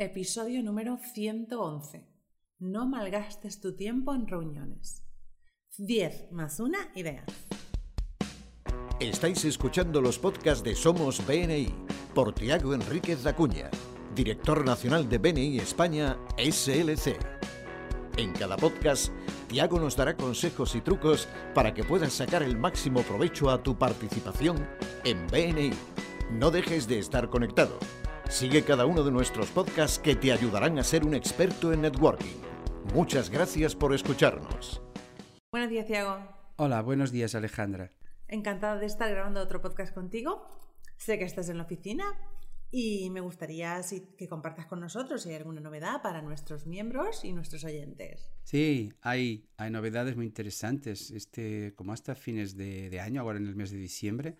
Episodio número 111. No malgastes tu tiempo en reuniones. 10 más una idea. Estáis escuchando los podcasts de Somos BNI por Tiago Enríquez Acuña, director nacional de BNI España SLC. En cada podcast, Tiago nos dará consejos y trucos para que puedas sacar el máximo provecho a tu participación en BNI. No dejes de estar conectado Sigue cada uno de nuestros podcasts que te ayudarán a ser un experto en networking. Muchas gracias por escucharnos. Buenos días, Tiago. Hola, buenos días, Alejandra. Encantada de estar grabando otro podcast contigo. Sé que estás en la oficina y me gustaría que compartas con nosotros si hay alguna novedad para nuestros miembros y nuestros oyentes. Sí, hay, hay novedades muy interesantes. Este, como hasta fines de, de año, ahora en el mes de diciembre,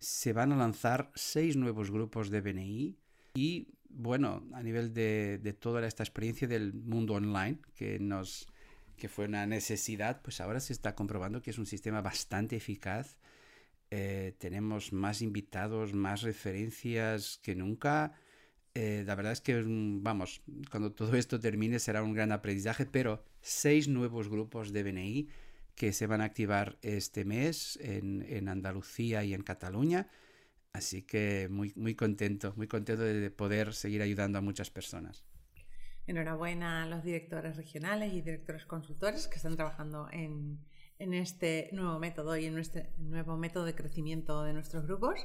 se van a lanzar seis nuevos grupos de BNI y bueno, a nivel de, toda esta experiencia del mundo online que nos que fue una necesidad, pues ahora se está comprobando que es un sistema bastante eficaz. Eh, tenemos más invitados, más referencias que nunca. Eh, la verdad es que, vamos, cuando todo esto termine será un gran aprendizaje, pero seis nuevos grupos de BNI que se van a activar este mes en, en Andalucía y en Cataluña. Así que muy, muy contento, muy contento de poder seguir ayudando a muchas personas. Enhorabuena a los directores regionales y directores consultores que están trabajando en, en este nuevo método y en este nuevo método de crecimiento de nuestros grupos.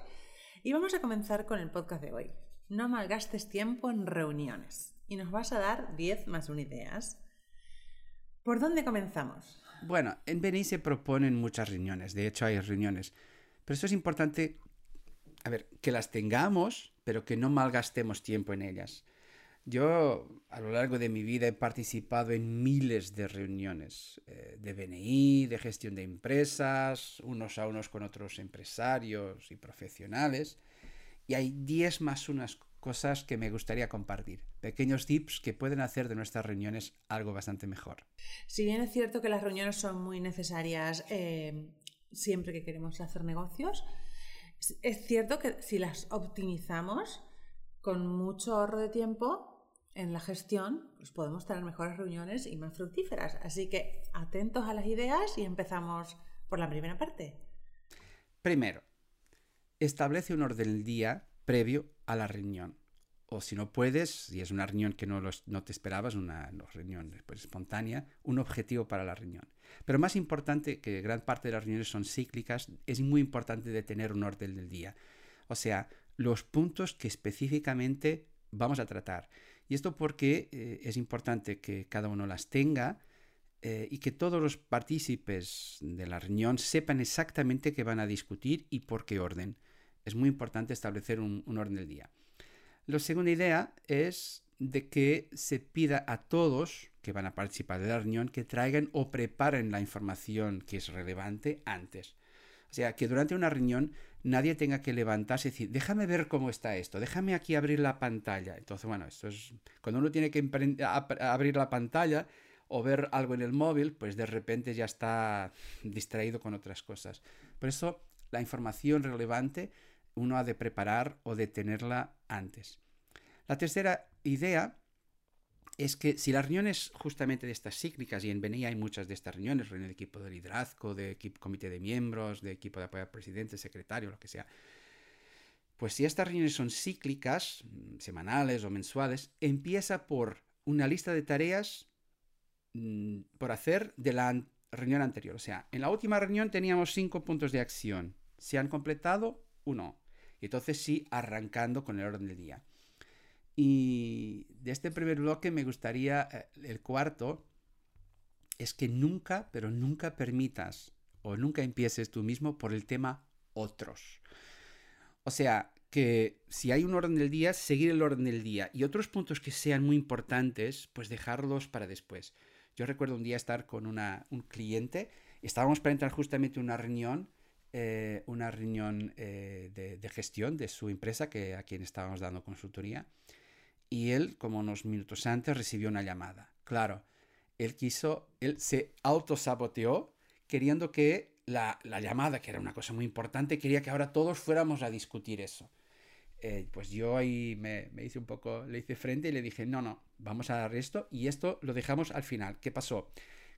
Y vamos a comenzar con el podcast de hoy. No malgastes tiempo en reuniones. Y nos vas a dar 10 más 1 ideas. ¿Por dónde comenzamos? Bueno, en BNI se proponen muchas reuniones. De hecho, hay reuniones. Pero eso es importante a ver, que las tengamos, pero que no malgastemos tiempo en ellas. Yo a lo largo de mi vida he participado en miles de reuniones eh, de BNI, de gestión de empresas, unos a unos con otros empresarios y profesionales, y hay 10 más unas cosas que me gustaría compartir, pequeños tips que pueden hacer de nuestras reuniones algo bastante mejor. Si bien es cierto que las reuniones son muy necesarias eh, siempre que queremos hacer negocios, es cierto que si las optimizamos con mucho ahorro de tiempo en la gestión, pues podemos tener mejores reuniones y más fructíferas. Así que atentos a las ideas y empezamos por la primera parte. Primero, establece un orden del día previo a la reunión o si no puedes, si es una reunión que no, te esperabas, una reunión pues, espontánea, un objetivo para la reunión. Pero más importante, que gran parte de las reuniones son cíclicas, es muy importante de tener un orden del día. O sea, los puntos que específicamente vamos a tratar. Y esto porque eh, es importante que cada uno las tenga eh, y que todos los partícipes de la reunión sepan exactamente qué van a discutir y por qué orden. Es muy importante establecer un orden del día. La segunda idea es de que se pida a todos que van a participar de la reunión que traigan o preparen la información que es relevante antes. O sea, que durante una reunión nadie tenga que levantarse y decir, déjame ver cómo está esto, déjame aquí abrir la pantalla. Entonces, bueno, esto es cuando uno tiene que abrir la pantalla o ver algo en el móvil, pues de repente ya está distraído con otras cosas. Por eso, la información relevante uno ha de preparar o de tenerla antes. La tercera idea es que si las reuniones justamente de estas cíclicas, y en BNI hay muchas de estas reuniones, reunión de equipo de liderazgo, de equipo, comité de miembros, de equipo de apoyo al presidente, secretario, lo que sea, pues si estas reuniones son cíclicas, mm, semanales o mensuales, empieza por una lista de tareas mm, por hacer de la reunión anterior. O sea, en la última reunión teníamos cinco puntos de acción. ¿Se han completado? Uno. Y entonces sí, arrancando con el orden del día. Y de este primer bloque me gustaría, eh, el cuarto, es que nunca, pero nunca permitas o nunca empieces tú mismo por el tema otros. O sea, que si hay un orden del día, seguir el orden del día y otros puntos que sean muy importantes, pues dejarlos para después. Yo recuerdo un día estar con una, un cliente, estábamos para entrar justamente en una reunión eh, una reunión eh, de, gestión de su empresa que, a quien estábamos dando consultoría y él, como unos minutos antes, recibió una llamada. Claro, él quiso, él se autosaboteó queriendo que la, la, llamada, que era una cosa muy importante, quería que ahora todos fuéramos a discutir eso. eh, pues yo ahí me, me, hice un poco, le hice frente y le dije, no, no, vamos a dar esto y esto lo dejamos al final. ¿Qué pasó?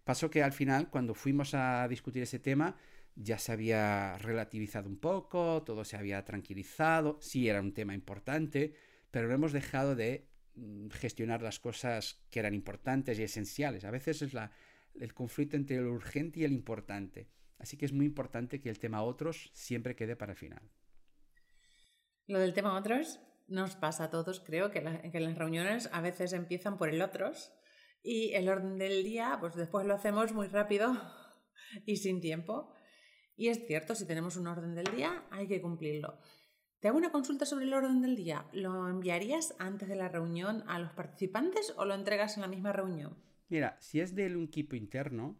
Pasó que al final, cuando fuimos a discutir ese tema, ya se había relativizado un poco, todo se había tranquilizado, sí era un tema importante, pero no hemos dejado de mm, gestionar las cosas que eran importantes y esenciales. A veces es la, el conflicto entre lo urgente y el importante. Así que es muy importante que el tema otros siempre quede para el final. Lo del tema otros nos pasa a todos, creo, que, que las reuniones a veces empiezan por el otros y el orden del día, pues después lo hacemos muy rápido y sin tiempo. Y es cierto, si tenemos un orden del día, hay que cumplirlo. Te hago una consulta sobre el orden del día. ¿Lo enviarías antes de la reunión a los participantes o lo entregas en la misma reunión? Mira, si es de un equipo interno,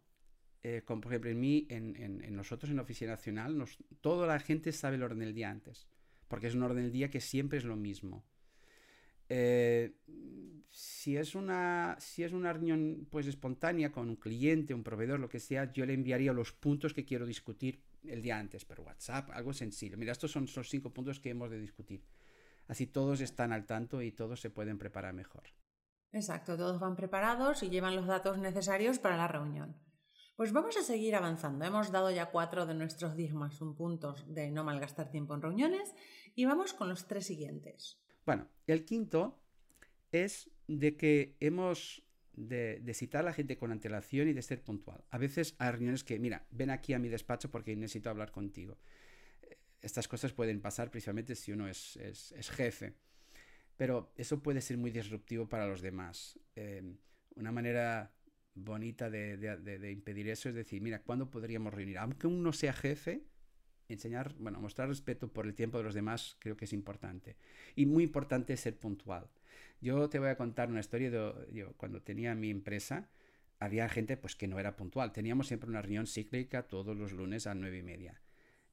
eh, como por ejemplo en mí, en, nosotros en la Oficina Nacional, toda la gente sabe el orden del día antes porque es un orden del día que siempre es lo mismo. Eh, si, es una, si es una reunión pues, espontánea con un cliente, un proveedor, lo que sea, yo le enviaría los puntos que quiero discutir el día antes, pero WhatsApp, algo sencillo. Mira, estos son los cinco puntos que hemos de discutir. Así todos están al tanto y todos se pueden preparar mejor. Exacto, todos van preparados y llevan los datos necesarios para la reunión. Pues vamos a seguir avanzando. Hemos dado ya cuatro de nuestros 10 más un puntos de no malgastar tiempo en reuniones y vamos con los tres siguientes. Bueno, el quinto es de que hemos de, citar a la gente con antelación y de ser puntual. A veces hay reuniones que, mira, ven aquí a mi despacho porque necesito hablar contigo. Estas cosas pueden pasar precisamente si uno es, jefe, pero eso puede ser muy disruptivo para los demás. Eh, una manera bonita de, impedir eso es decir, mira, ¿cuándo podríamos reunir? Aunque uno sea jefe, enseñar, bueno, mostrar respeto por el tiempo de los demás creo que es importante. Y muy importante es ser puntual. Yo te voy a contar una historia de yo, cuando tenía mi empresa, había gente pues que no era puntual. Teníamos siempre una reunión cíclica todos los lunes a nueve y media.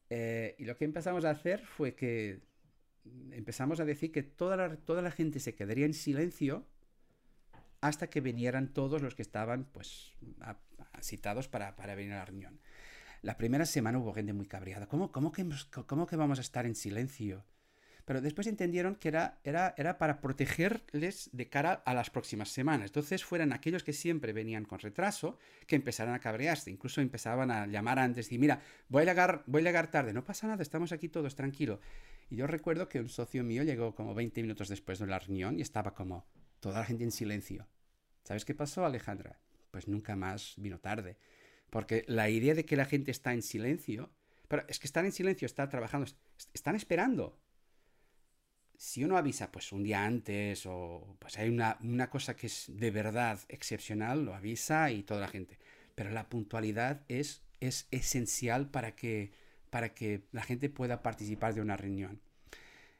Eh, y lo que empezamos a hacer fue que empezamos a decir que toda toda la gente se quedaría en silencio hasta que vinieran todos los que estaban pues citados para, venir a la reunión. La primera semana hubo gente muy cabreada. ¿Cómo, cómo, que, cómo que vamos a estar en silencio? Pero después entendieron que era, para protegerles de cara a las próximas semanas. Entonces fueran aquellos que siempre venían con retraso que empezaran a cabrearse. Incluso empezaban a llamar antes y mira, voy a llegar, a llegar tarde. No pasa nada, estamos aquí todos, tranquilo. Y yo recuerdo que un socio mío llegó como 20 minutos después de la reunión y estaba como, toda la gente en silencio. ¿Sabes qué pasó, Alejandra? Pues nunca más vino tarde. Porque la idea de que la gente está en silencio, pero es que están en silencio, está trabajando, están esperando. Si uno avisa pues un día antes o pues hay una, una cosa que es de verdad excepcional, lo avisa y toda la gente. Pero la puntualidad es, es esencial para que, para que la gente pueda participar de una reunión.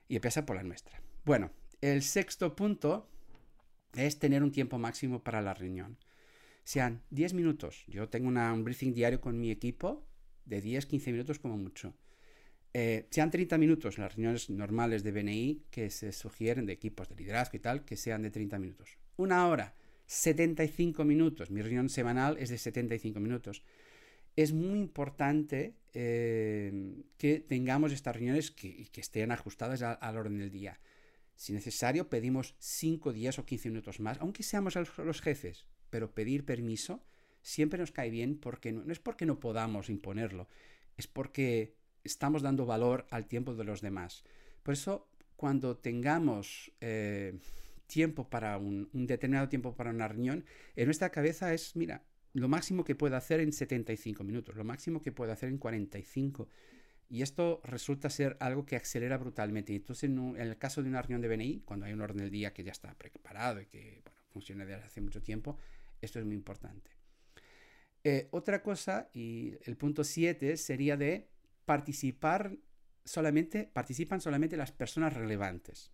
Y empieza por la nuestra. Bueno, el sexto punto es tener un tiempo máximo para la reunión. Sean 10 minutos. Yo tengo un briefing diario con mi equipo de 10-15 minutos como mucho. Eh, sean 30 minutos las reuniones normales de BNI que se sugieren de equipos de liderazgo y tal, que sean de 30 minutos. Una hora, 75 minutos. Mi reunión semanal es de 75 minutos. Es muy importante eh, que tengamos estas reuniones que, que estén ajustadas al orden del día. Si necesario, pedimos 5 días o 15 minutos más, aunque seamos los jefes, pero pedir permiso siempre nos cae bien porque no, es porque no podamos imponerlo, es porque estamos dando valor al tiempo de los demás. Por eso, cuando tengamos eh, tiempo para un, determinado tiempo para una reunión, en nuestra cabeza es, mira, lo máximo que puedo hacer en 75 minutos, lo máximo que puedo hacer en 45. Y esto resulta ser algo que acelera brutalmente. Entonces, en, el caso de una reunión de BNI, cuando hay un orden del día que ya está preparado y que funciona desde hace mucho tiempo, esto es muy importante. Eh, otra cosa, y el punto 7, sería de participar solamente, participan solamente las personas relevantes.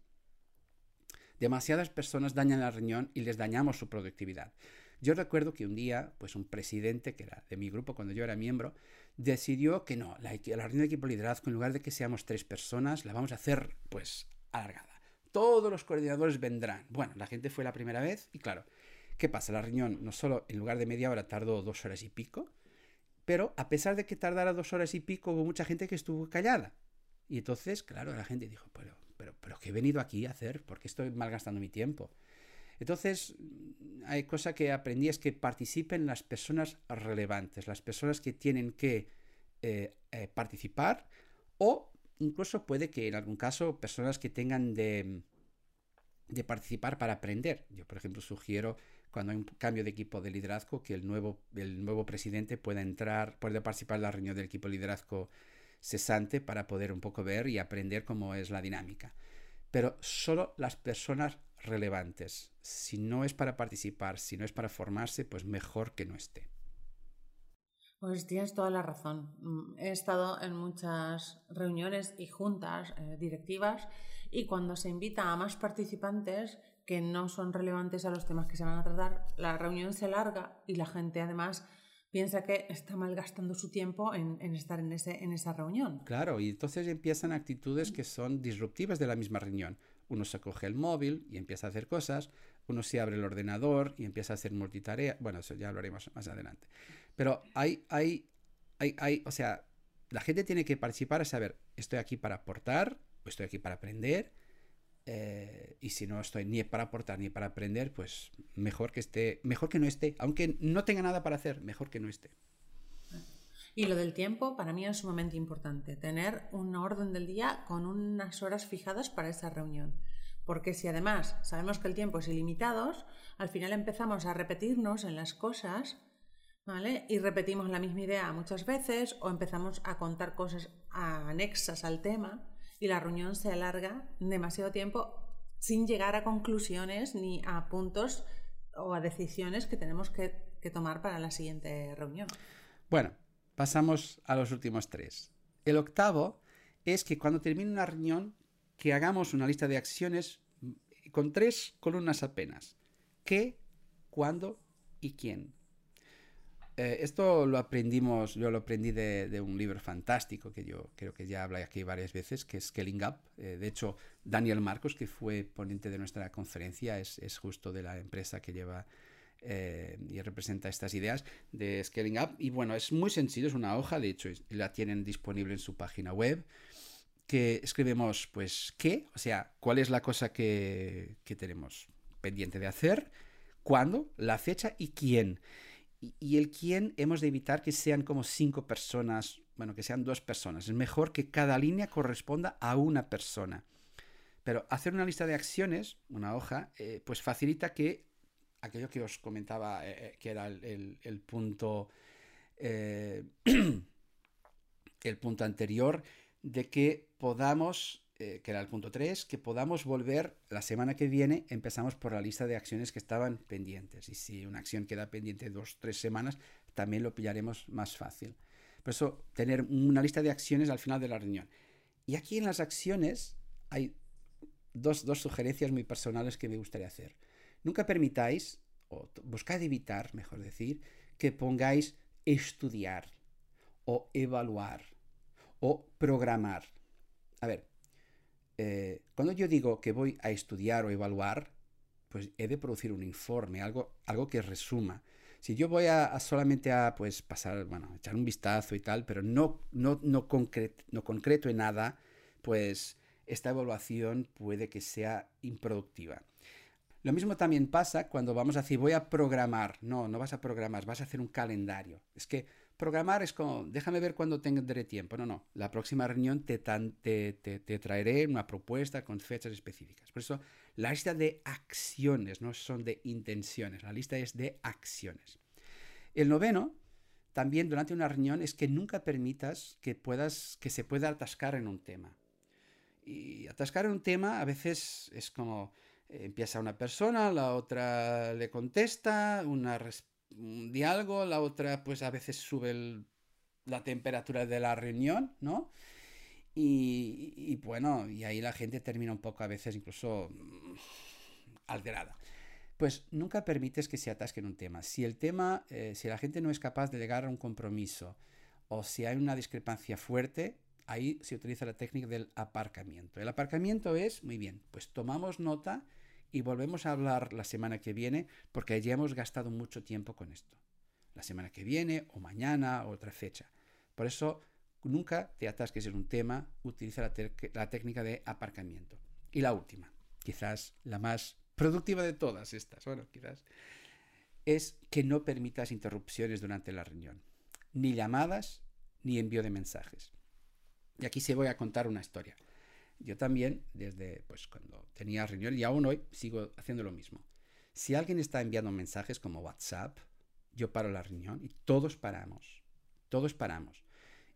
Demasiadas personas dañan la reunión y les dañamos su productividad. Yo recuerdo que un día, pues un presidente que era de mi grupo cuando yo era miembro, decidió que no, la, reunión de equipo de liderazgo, en lugar de que seamos tres personas, la vamos a hacer pues alargada. Todos los coordinadores vendrán. Bueno, la gente fue la primera vez y claro, ¿qué pasa? La reunión no solo en lugar de media hora tardó dos horas y pico, pero a pesar de que tardara dos horas y pico, hubo mucha gente que estuvo callada. Y entonces, claro, la gente dijo, pero, pero pero, ¿qué he venido aquí a hacer? ¿Por qué estoy malgastando mi tiempo? Entonces, hay cosa que aprendí es que participen las personas relevantes, las personas que tienen que eh, eh, participar o incluso puede que en algún caso personas que tengan de, de participar para aprender. Yo, por ejemplo, sugiero cuando hay un cambio de equipo de liderazgo que el nuevo, el nuevo presidente pueda entrar, pueda participar en la reunión del equipo de liderazgo cesante para poder un poco ver y aprender cómo es la dinámica. Pero solo las personas relevantes. Si no es para participar, si no es para formarse, pues mejor que no esté. Pues tienes toda la razón. Mm, he estado en muchas reuniones y juntas eh, directivas y cuando se invita a más participantes que no son relevantes a los temas que se van a tratar, la reunión se larga y la gente además piensa que está malgastando su tiempo en, estar en, ese, en esa reunión. Claro, y entonces empiezan actitudes que son disruptivas de la misma reunión. Uno se coge el móvil y empieza a hacer cosas, uno se abre el ordenador y empieza a hacer multitarea. Bueno, eso ya hablaremos más adelante. Pero hay, hay, hay, hay, o sea, la gente tiene que participar a saber, estoy aquí para aportar, o estoy aquí para aprender, eh, y si no estoy ni para aportar ni para aprender, pues mejor que esté, mejor que no esté, aunque no tenga nada para hacer, mejor que no esté. Y lo del tiempo para mí es sumamente importante, tener un orden del día con unas horas fijadas para esa reunión. Porque si además sabemos que el tiempo es ilimitado, al final empezamos a repetirnos en las cosas ¿vale? Y repetimos la misma idea muchas veces o empezamos a contar cosas anexas al tema y la reunión se alarga demasiado tiempo sin llegar a conclusiones ni a puntos o a decisiones que tenemos que, tomar para la siguiente reunión. Bueno, pasamos a los últimos tres. El octavo es que cuando termine una reunión, que hagamos una lista de acciones con tres columnas apenas. ¿Qué, cuándo y quién? Eh, esto lo aprendimos, yo lo aprendí de, un libro fantástico que yo creo que ya hablé aquí varias veces, que es Scaling Up. Eh, de hecho, Daniel Marcos, que fue ponente de nuestra conferencia, es, justo de la empresa que lleva eh, y representa estas ideas de Scaling Up. Y bueno, es muy sencillo, es una hoja, de hecho, la tienen disponible en su página web, que escribimos, pues, ¿qué? O sea, ¿cuál es la cosa que, que tenemos pendiente de hacer? ¿Cuándo? La fecha y quién y, el quién hemos de evitar que sean como cinco personas, bueno, que sean dos personas. Es mejor que cada línea corresponda a una persona. Pero hacer una lista de acciones, una hoja, eh, pues facilita que aquello que os comentaba, eh, eh, que era el, punto, el punto anterior, de que podamos eh, que era el punto 3, que podamos volver la semana que viene, empezamos por la lista de acciones que estaban pendientes. Y si una acción queda pendiente dos, tres semanas, también lo pillaremos más fácil. Por eso, tener una lista de acciones al final de la reunión. Y aquí en las acciones hay dos, dos sugerencias muy personales que me gustaría hacer. Nunca permitáis, o buscad evitar, mejor decir, que pongáis estudiar o evaluar o programar. A ver, eh, cuando yo digo que voy a estudiar o evaluar, pues he de producir un informe, algo, algo que resuma. Si yo voy a, solamente a pues pasar, bueno, echar un vistazo y tal, pero no, no, no, no concreto en nada, pues esta evaluación puede que sea improductiva. Lo mismo también pasa cuando vamos a decir voy a programar. No, no vas a programar, vas a hacer un calendario. Es que Programar es como, déjame ver cuándo tendré tiempo. No, no. La próxima reunión te, te, te, traeré una propuesta con fechas específicas. Por eso, la lista de acciones no son de intenciones. La lista es de acciones. El noveno, también durante una reunión, es que nunca permitas que, puedas, que se pueda atascar en un tema. Y atascar en un tema a veces es como eh, empieza una persona, la otra le contesta, una respuesta un diálogo, la otra pues a veces sube la temperatura de la reunión, ¿no? Y, bueno, y ahí la gente termina un poco a veces incluso mm, alterada. Pues nunca permites que se atasque en un tema. Si el tema, eh, si la gente no es capaz de llegar a un compromiso o si hay una discrepancia fuerte, ahí se utiliza la técnica del aparcamiento. El aparcamiento es, muy bien, pues tomamos nota y volvemos a hablar la semana que viene porque ya hemos gastado mucho tiempo con esto. La semana que viene o mañana o otra fecha. Por eso nunca te atasques en un tema, utiliza la, técnica de aparcamiento. Y la última, quizás la más productiva de todas estas, bueno, quizás, es que no permitas interrupciones durante la reunión, ni llamadas, ni envío de mensajes. Y aquí se voy a contar una historia. Yo también, desde pues, cuando tenía reunión y aún hoy, sigo haciendo lo mismo. Si alguien está enviando mensajes como WhatsApp, yo paro la reunión y todos paramos. Todos paramos.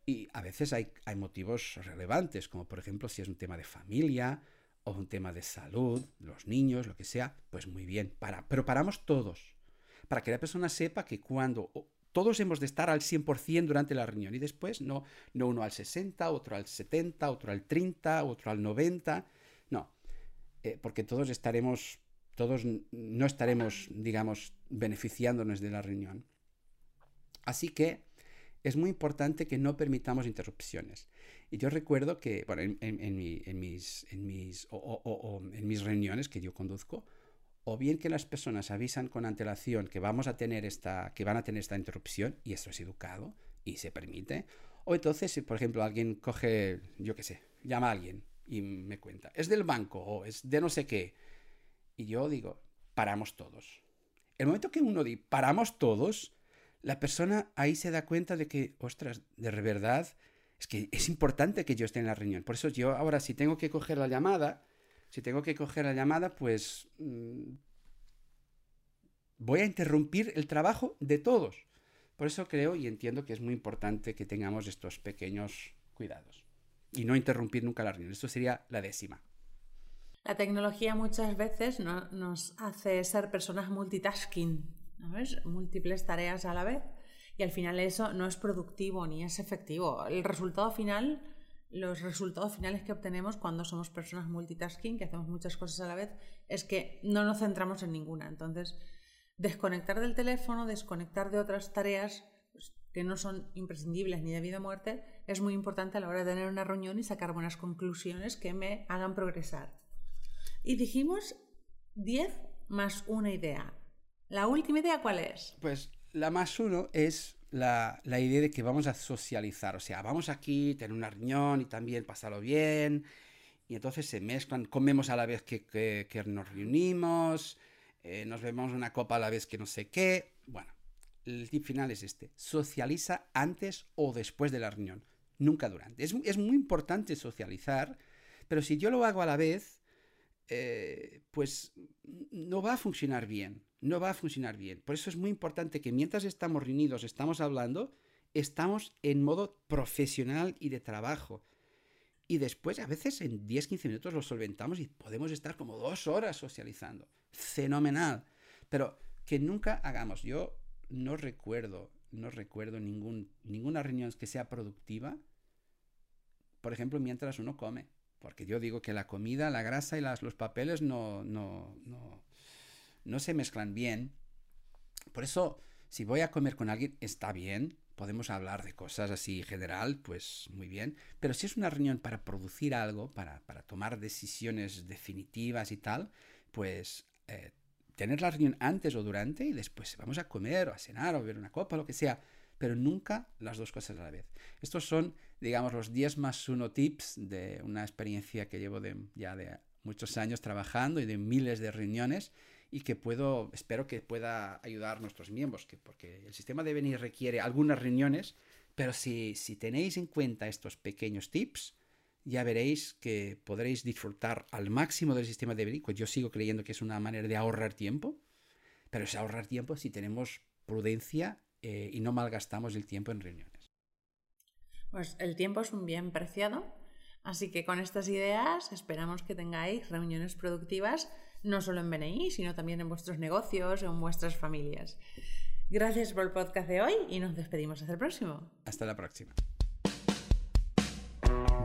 Y a veces hay, hay motivos relevantes, como por ejemplo si es un tema de familia o un tema de salud, los niños, lo que sea, pues muy bien, para, pero paramos todos. Para que la persona sepa que cuando todos hemos de estar al 100% durante la reunión y después no, no uno al 60, otro al 70, otro al 30, otro al 90. No, eh, porque todos estaremos, todos no estaremos, digamos, beneficiándonos de la reunión. Así que es muy importante que no permitamos interrupciones. Y yo recuerdo que, bueno, en, mis, en mis, en mis reuniones que yo conduzco, o bien que las personas avisan con antelación que vamos a tener esta, que van a tener esta interrupción, y eso es educado y se permite, o entonces si por ejemplo alguien coge, yo qué sé, llama a alguien y me cuenta, es del banco o es de no sé qué, y yo digo, paramos todos. El momento que uno dice, paramos todos, la persona ahí se da cuenta de que, ostras, de verdad, es que es importante que yo esté en la reunión. Por eso yo ahora si tengo que coger la llamada, si tengo que coger la llamada, pues mm, voy a interrumpir el trabajo de todos. Por eso creo y entiendo que es muy importante que tengamos estos pequeños cuidados y no interrumpir nunca la reunión. Esto sería la décima. La tecnología muchas veces nos hace ser personas multitasking, ¿sabes? Múltiples tareas a la vez. Y al final eso no es productivo ni es efectivo. El resultado final los resultados finales que obtenemos cuando somos personas multitasking, que hacemos muchas cosas a la vez, es que no nos centramos en ninguna. Entonces, desconectar del teléfono, desconectar de otras tareas pues, que no son imprescindibles ni de vida o muerte, es muy importante a la hora de tener una reunión y sacar buenas conclusiones que me hagan progresar. Y dijimos 10 más una idea. ¿La última idea cuál es? Pues la más uno es la, idea de que vamos a socializar, o sea, vamos aquí, tener una reunión y también pasarlo bien, y entonces se mezclan, comemos a la vez que, que, nos reunimos, eh, nos vemos una copa a la vez que no sé qué. Bueno, el tip final es este, socializa antes o después de la reunión, nunca durante. Es, es muy importante socializar, pero si yo lo hago a la vez, eh, pues no va a funcionar bien no va a funcionar bien. Por eso es muy importante que mientras estamos reunidos, estamos hablando, estamos en modo profesional y de trabajo. Y después, a veces en 10-15 minutos lo solventamos y podemos estar como dos horas socializando. Fenomenal. Pero que nunca hagamos. Yo no recuerdo, no recuerdo ningún, ninguna reunión que sea productiva. Por ejemplo, mientras uno come. Porque yo digo que la comida, la grasa y los papeles no, no, no, no se mezclan bien. Por eso, si voy a comer con alguien, está bien, podemos hablar de cosas así general, pues muy bien, pero si es una reunión para producir algo, para, tomar decisiones definitivas y tal, pues eh, tener la reunión antes o durante y después vamos a comer o a cenar o a beber una copa, lo que sea, pero nunca las dos cosas a la vez. Estos son, digamos, los 10 más 1 tips de una experiencia que llevo de, ya de muchos años trabajando y de miles de reuniones y que puedo, espero que pueda ayudar a nuestros miembros, que, porque el sistema de venir requiere algunas reuniones, pero si, si tenéis en cuenta estos pequeños tips, ya veréis que podréis disfrutar al máximo del sistema de venir, pues yo sigo creyendo que es una manera de ahorrar tiempo, pero es ahorrar tiempo si tenemos prudencia eh, y no malgastamos el tiempo en reuniones. Pues el tiempo es un bien preciado, así que con estas ideas esperamos que tengáis reuniones productivas no solo en BNI, sino también en vuestros negocios o en vuestras familias. Gracias por el podcast de hoy y nos despedimos hasta el próximo. Hasta la próxima.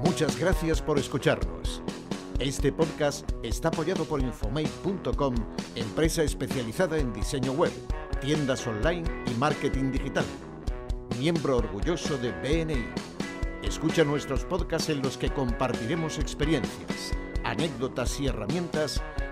Muchas gracias por escucharnos. Este podcast está apoyado por Infomate.com, empresa especializada en diseño web, tiendas online y marketing digital. Miembro orgulloso de BNI. Escucha nuestros podcasts en los que compartiremos experiencias, anécdotas y herramientas